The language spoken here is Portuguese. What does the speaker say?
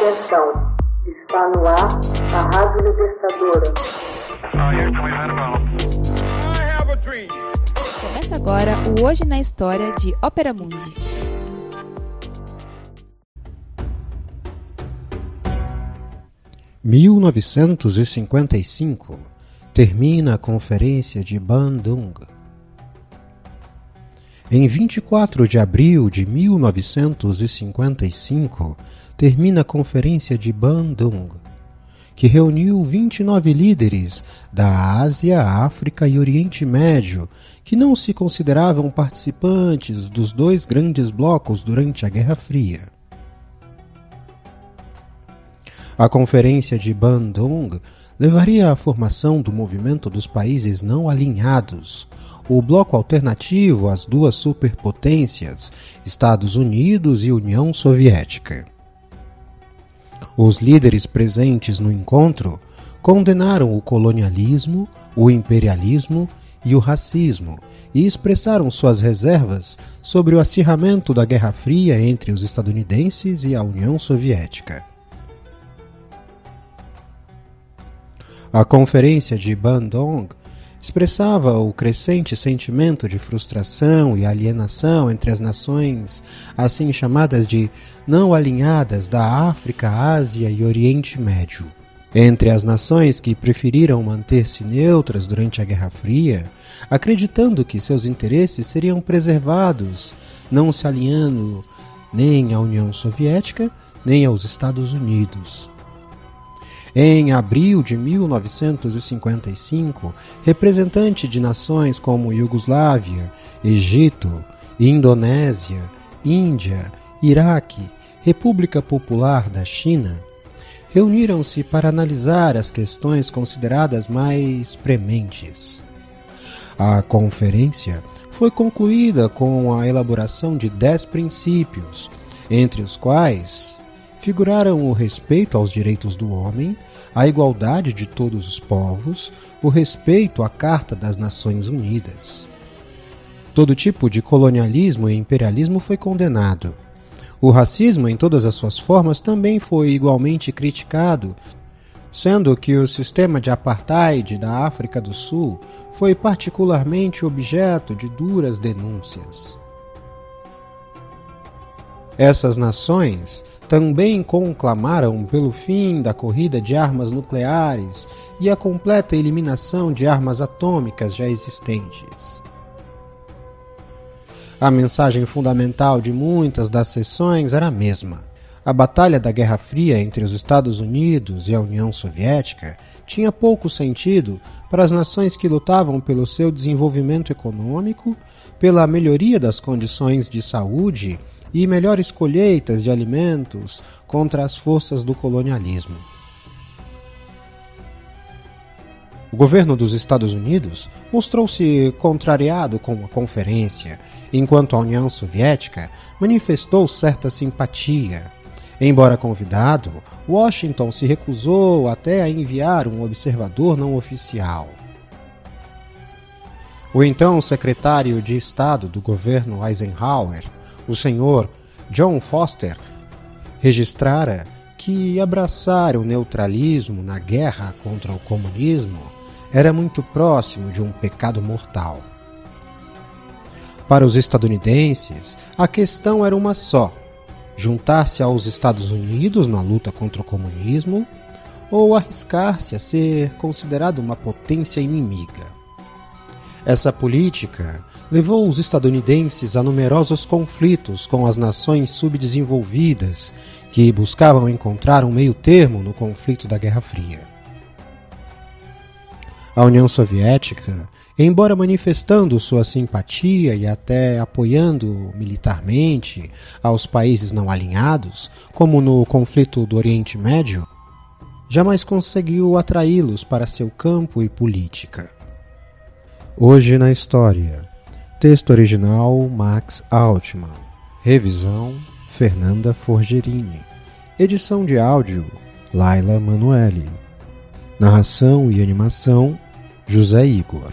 Atenção, está no ar a Rádio Libertadora. Começa agora o Hoje na História de Ópera Mundi. (1955) termina a Conferência de Bandung. Em 24 de abril de 1955, termina a Conferência de Bandung, que reuniu 29 líderes da Ásia, África e Oriente Médio, que não se consideravam participantes dos dois grandes blocos durante a Guerra Fria. A Conferência de Bandung levaria à formação do movimento dos países não alinhados, o bloco alternativo às duas superpotências, Estados Unidos e União Soviética. Os líderes presentes no encontro condenaram o colonialismo, o imperialismo e o racismo e expressaram suas reservas sobre o acirramento da Guerra Fria entre os estadunidenses e a União Soviética. A Conferência de Bandung expressava o crescente sentimento de frustração e alienação entre as nações, assim chamadas de não alinhadas da África, Ásia e Oriente Médio. Entre as nações que preferiram manter-se neutras durante a Guerra Fria, acreditando que seus interesses seriam preservados, não se alinhando nem à União Soviética nem aos Estados Unidos. Em abril de 1955, representante de nações como Iugoslávia, Egito, Indonésia, Índia, Iraque, República Popular da China, reuniram-se para analisar as questões consideradas mais prementes. A conferência foi concluída com a elaboração de dez princípios, entre os quais figuraram o respeito aos direitos do homem, a igualdade de todos os povos, o respeito à Carta das Nações Unidas. Todo tipo de colonialismo e imperialismo foi condenado. O racismo, em todas as suas formas, também foi igualmente criticado, sendo que o sistema de apartheid da África do Sul foi particularmente objeto de duras denúncias. Essas nações também conclamaram pelo fim da corrida de armas nucleares e a completa eliminação de armas atômicas já existentes. A mensagem fundamental de muitas das sessões era a mesma. A batalha da Guerra Fria entre os Estados Unidos e a União Soviética tinha pouco sentido para as nações que lutavam pelo seu desenvolvimento econômico, pela melhoria das condições de saúde e melhores colheitas de alimentos contra as forças do colonialismo. O governo dos Estados Unidos mostrou-se contrariado com a conferência, enquanto a União Soviética manifestou certa simpatia. Embora convidado, Washington se recusou até a enviar um observador não oficial. O então secretário de Estado do governo Eisenhower o senhor John Foster registrara que abraçar o neutralismo na guerra contra o comunismo era muito próximo de um pecado mortal. Para os estadunidenses, a questão era uma só: juntar-se aos Estados Unidos na luta contra o comunismo ou arriscar-se a ser considerado uma potência inimiga. Essa política levou os estadunidenses a numerosos conflitos com as nações subdesenvolvidas que buscavam encontrar um meio-termo no conflito da Guerra Fria. A União Soviética, embora manifestando sua simpatia e até apoiando militarmente aos países não alinhados, como no conflito do Oriente Médio, jamais conseguiu atraí-los para seu campo e política. Hoje na História. Texto original Max Altman. Revisão Fernanda Forgerini. Edição de áudio Laila Manuelle. Narração e animação José Igor.